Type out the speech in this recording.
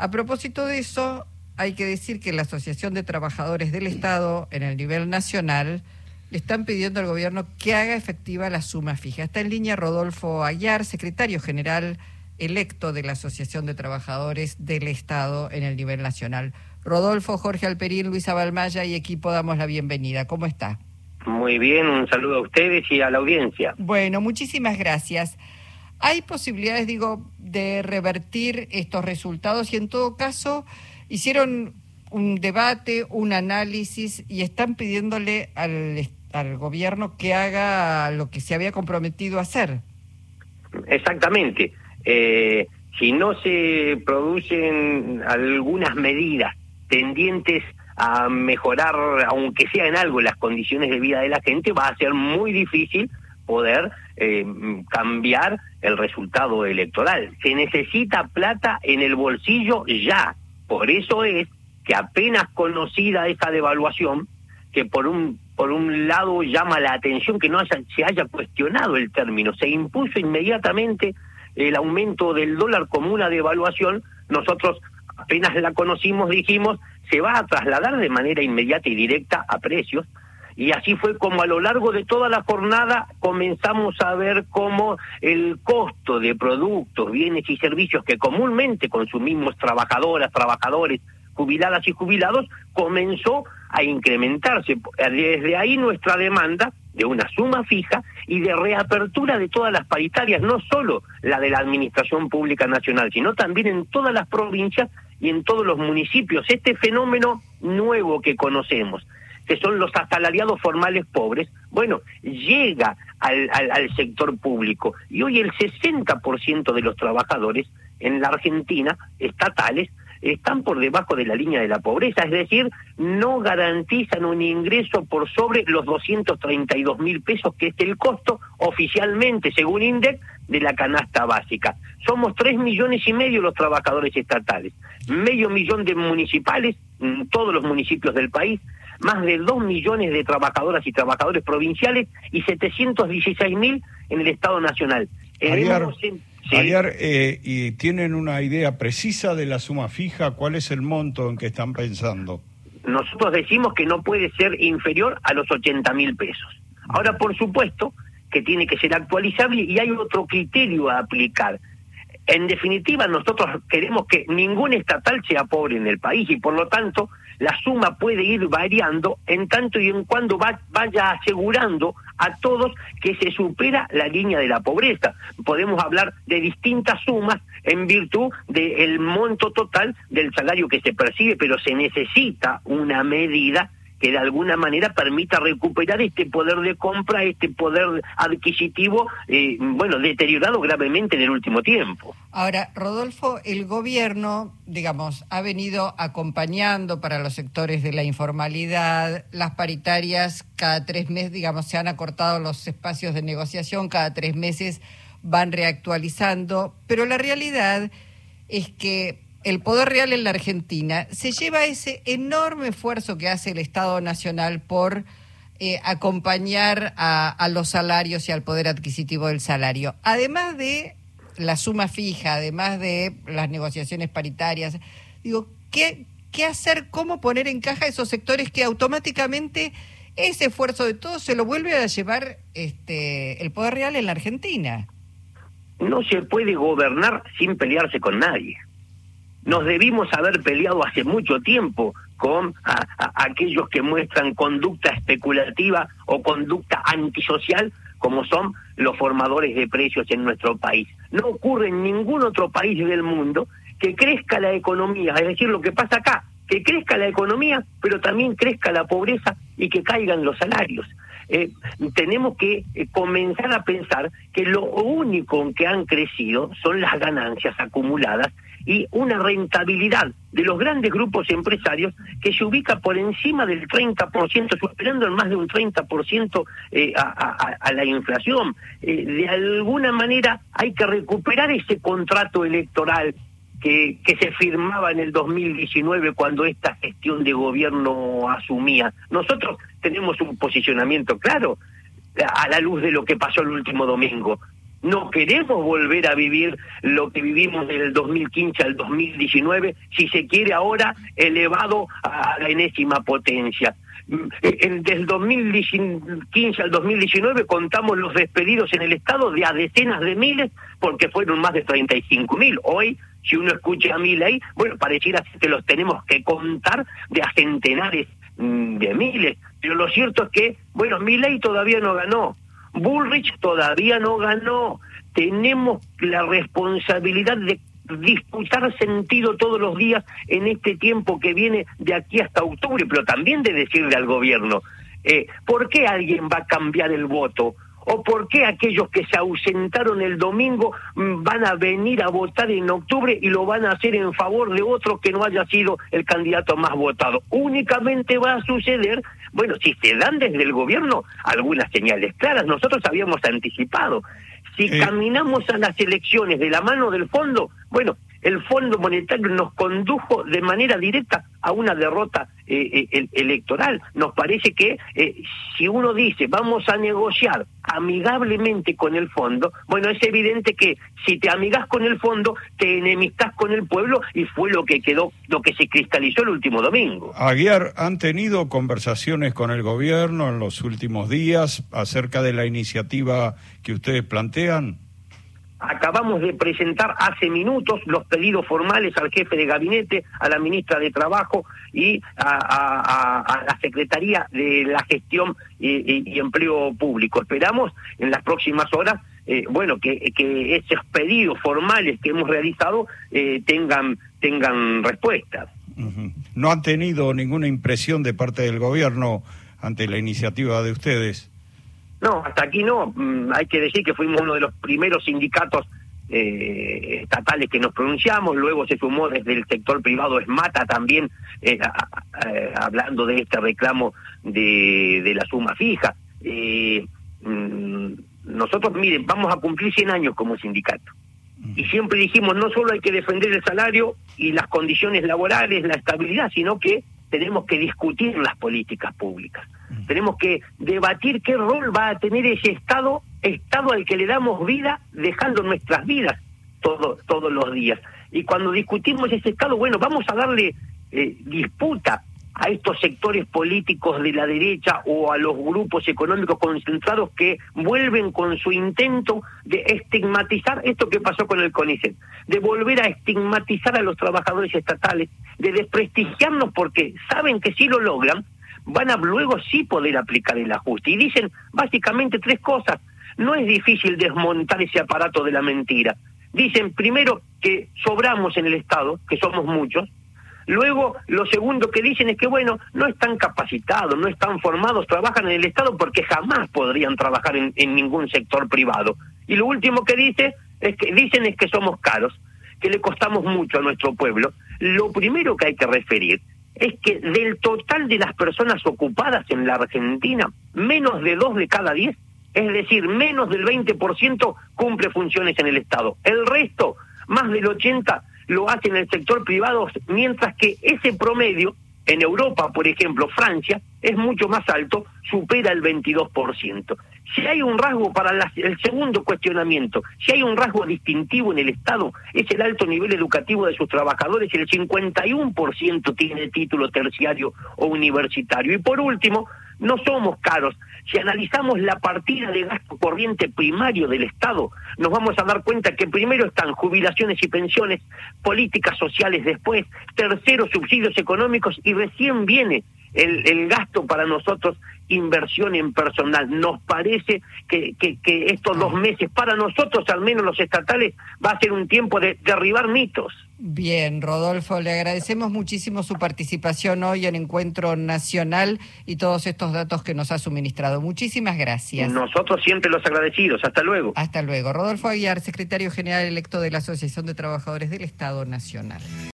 A propósito de eso, hay que decir que la Asociación de Trabajadores del Estado en el nivel nacional le están pidiendo al gobierno que haga efectiva la suma fija. Está en línea Rodolfo Ayar, secretario general electo de la Asociación de Trabajadores del Estado en el nivel nacional. Rodolfo, Jorge Alperín, Luisa Balmaya y equipo damos la bienvenida. ¿Cómo está? Muy bien, un saludo a ustedes y a la audiencia. Bueno, muchísimas gracias. ¿Hay posibilidades, digo, de revertir estos resultados y en todo caso hicieron un debate, un análisis y están pidiéndole al, al gobierno que haga lo que se había comprometido a hacer? Exactamente. Eh, si no se producen algunas medidas tendientes a mejorar, aunque sea en algo, las condiciones de vida de la gente, va a ser muy difícil poder eh, cambiar el resultado electoral. Se necesita plata en el bolsillo ya. Por eso es que apenas conocida esa devaluación, que por un por un lado llama la atención que no haya, se haya cuestionado el término, se impuso inmediatamente el aumento del dólar como una devaluación, nosotros apenas la conocimos dijimos se va a trasladar de manera inmediata y directa a precios. Y así fue como a lo largo de toda la jornada comenzamos a ver cómo el costo de productos, bienes y servicios que comúnmente consumimos trabajadoras, trabajadores, jubiladas y jubilados, comenzó a incrementarse. Desde ahí nuestra demanda de una suma fija y de reapertura de todas las paritarias, no solo la de la Administración Pública Nacional, sino también en todas las provincias y en todos los municipios. Este fenómeno nuevo que conocemos, que son los asalariados formales pobres, bueno, llega al, al, sector público y hoy el 60% de los trabajadores en la Argentina, estatales, están por debajo de la línea de la pobreza, es decir, no garantizan un ingreso por sobre los 232 mil pesos, que es el costo oficialmente, según INDEC, de la canasta básica. Somos tres millones y medio los trabajadores estatales, medio millón de municipales, en todos los municipios del país, más de dos millones de trabajadoras y trabajadores provinciales y 716 mil en el Estado Nacional. Ayer, eh, ¿y tienen una idea precisa de la suma fija? ¿Cuál es el monto en que están pensando? Nosotros decimos que no puede ser inferior a los 80 mil pesos. Ahora, por supuesto, que tiene que ser actualizable y hay otro criterio a aplicar. En definitiva, nosotros queremos que ningún estatal sea pobre en el país y por lo tanto la suma puede ir variando en tanto y en cuando vaya asegurando a todos que se supera la línea de la pobreza. Podemos hablar de distintas sumas en virtud del monto total del salario que se percibe, pero se necesita una medida que de alguna manera permita recuperar este poder de compra, este poder adquisitivo, eh, bueno, deteriorado gravemente en el último tiempo. Ahora, Rodolfo, el gobierno, digamos, ha venido acompañando para los sectores de la informalidad, las paritarias cada tres meses, digamos, se han acortado los espacios de negociación, cada tres meses van reactualizando, pero la realidad es que el poder real en la Argentina se lleva ese enorme esfuerzo que hace el Estado Nacional por eh, acompañar a, los salarios y al poder adquisitivo del salario. Además de la suma fija, además de las negociaciones paritarias, digo, ¿qué, qué hacer? ¿Cómo poner en caja esos sectores que automáticamente ese esfuerzo de todos se lo vuelve a llevar este, el poder real en la Argentina? No se puede gobernar sin pelearse con nadie nos debimos haber peleado hace mucho tiempo con aquellos que muestran conducta especulativa o conducta antisocial como son los formadores de precios en nuestro país. No ocurre en ningún otro país del mundo que crezca la economía, es decir, lo que pasa acá, que crezca la economía, pero también crezca la pobreza y que caigan los salarios. Eh, tenemos que eh, comenzar a pensar que lo único que han crecido son las ganancias acumuladas y una rentabilidad de los grandes grupos empresarios que se ubica por encima del 30%, superando en más de un 30% eh, a, a, la inflación. Eh, de alguna manera hay que recuperar ese contrato electoral que, que se firmaba en el 2019 cuando esta gestión de gobierno asumía. Nosotros tenemos un posicionamiento claro a la luz de lo que pasó el último domingo No queremos volver a vivir lo que vivimos del 2015 al 2019, si se quiere ahora elevado a la enésima potencia. Mm, en, del 2015 al 2019 contamos los despedidos en el Estado de a decenas de miles porque fueron más de 35 mil. Hoy, si uno escucha a mi ley, bueno, pareciera que los tenemos que contar de a centenares mm, de miles. Pero lo cierto es que, bueno, mi ley todavía no ganó. Bullrich todavía no ganó. Tenemos la responsabilidad de disputar sentido todos los días en este tiempo que viene de aquí hasta octubre, pero también de decirle al gobierno, eh, ¿por qué alguien va a cambiar el voto? ¿O por qué aquellos que se ausentaron el domingo mm, van a venir a votar en octubre y lo van a hacer en favor de otro que no haya sido el candidato más votado? Únicamente va a suceder, bueno, si se dan desde el gobierno algunas señales claras, nosotros habíamos anticipado. Si eh. caminamos a las elecciones de la mano del fondo, bueno, el Fondo Monetario nos condujo de manera directa a una derrota eh, eh, electoral. Nos parece que eh, si uno dice vamos a negociar amigablemente con el fondo, bueno, es evidente que si te amigas con el fondo, te enemistas con el pueblo y fue lo que quedó, lo que se cristalizó el último domingo. Aguiar, ¿han tenido conversaciones con el gobierno en los últimos días acerca de la iniciativa que ustedes plantean? Acabamos de presentar hace minutos los pedidos formales al jefe de gabinete, a la ministra de Trabajo y a, la Secretaría de la Gestión y, Empleo Público. Esperamos en las próximas horas, eh, bueno, que, esos pedidos formales que hemos realizado eh, tengan, tengan respuesta. ¿No han tenido ninguna impresión de parte del gobierno ante la iniciativa de ustedes? No, hasta aquí no. Mm, hay que decir que fuimos uno de los primeros sindicatos eh, estatales que nos pronunciamos, luego se sumó desde el sector privado ESMATA también, eh, hablando de este reclamo de, la suma fija. Eh, mm, nosotros, miren, vamos a cumplir 100 años como sindicato. Y siempre dijimos, no solo hay que defender el salario y las condiciones laborales, la estabilidad, sino que tenemos que discutir las políticas públicas. Tenemos que debatir qué rol va a tener ese Estado, Estado al que le damos vida, dejando nuestras vidas todo, todos los días. Y cuando discutimos ese Estado, bueno, vamos a darle eh, disputa a estos sectores políticos de la derecha o a los grupos económicos concentrados que vuelven con su intento de estigmatizar esto que pasó con el CONICET, de volver a estigmatizar a los trabajadores estatales, de desprestigiarnos porque saben que si lo logran, van a luego sí poder aplicar el ajuste. Y dicen básicamente tres cosas. No es difícil desmontar ese aparato de la mentira. Dicen primero que sobramos en el Estado, que somos muchos. Luego, lo segundo que dicen es que, bueno, no están capacitados, no están formados, trabajan en el Estado porque jamás podrían trabajar en, en ningún sector privado. Y lo último que dice es que dicen es que somos caros, que le costamos mucho a nuestro pueblo. Lo primero que hay que referir es que del total de las personas ocupadas en la Argentina, menos de dos de cada diez, es decir, menos del 20% cumple funciones en el Estado. El resto, más del 80%, lo hace en el sector privado, mientras que ese promedio en Europa, por ejemplo, Francia, es mucho más alto, supera el 22%. Si hay un rasgo para el segundo cuestionamiento, si hay un rasgo distintivo en el Estado, es el alto nivel educativo de sus trabajadores, el 51% tiene título terciario o universitario. Y por último, no somos caros. Si analizamos la partida de gasto corriente primario del Estado, nos vamos a dar cuenta que primero están jubilaciones y pensiones, políticas sociales después, tercero subsidios económicos y recién viene el, el gasto para nosotros inversión en personal. Nos parece que, que, estos dos meses, para nosotros, al menos los estatales, va a ser un tiempo de derribar mitos. Bien, Rodolfo, le agradecemos muchísimo su participación hoy en Encuentro Nacional y todos estos datos que nos ha suministrado. Muchísimas gracias. Nosotros siempre los agradecidos. Hasta luego. Hasta luego. Rodolfo Aguiar, secretario general electo de la Asociación de Trabajadores del Estado Nacional.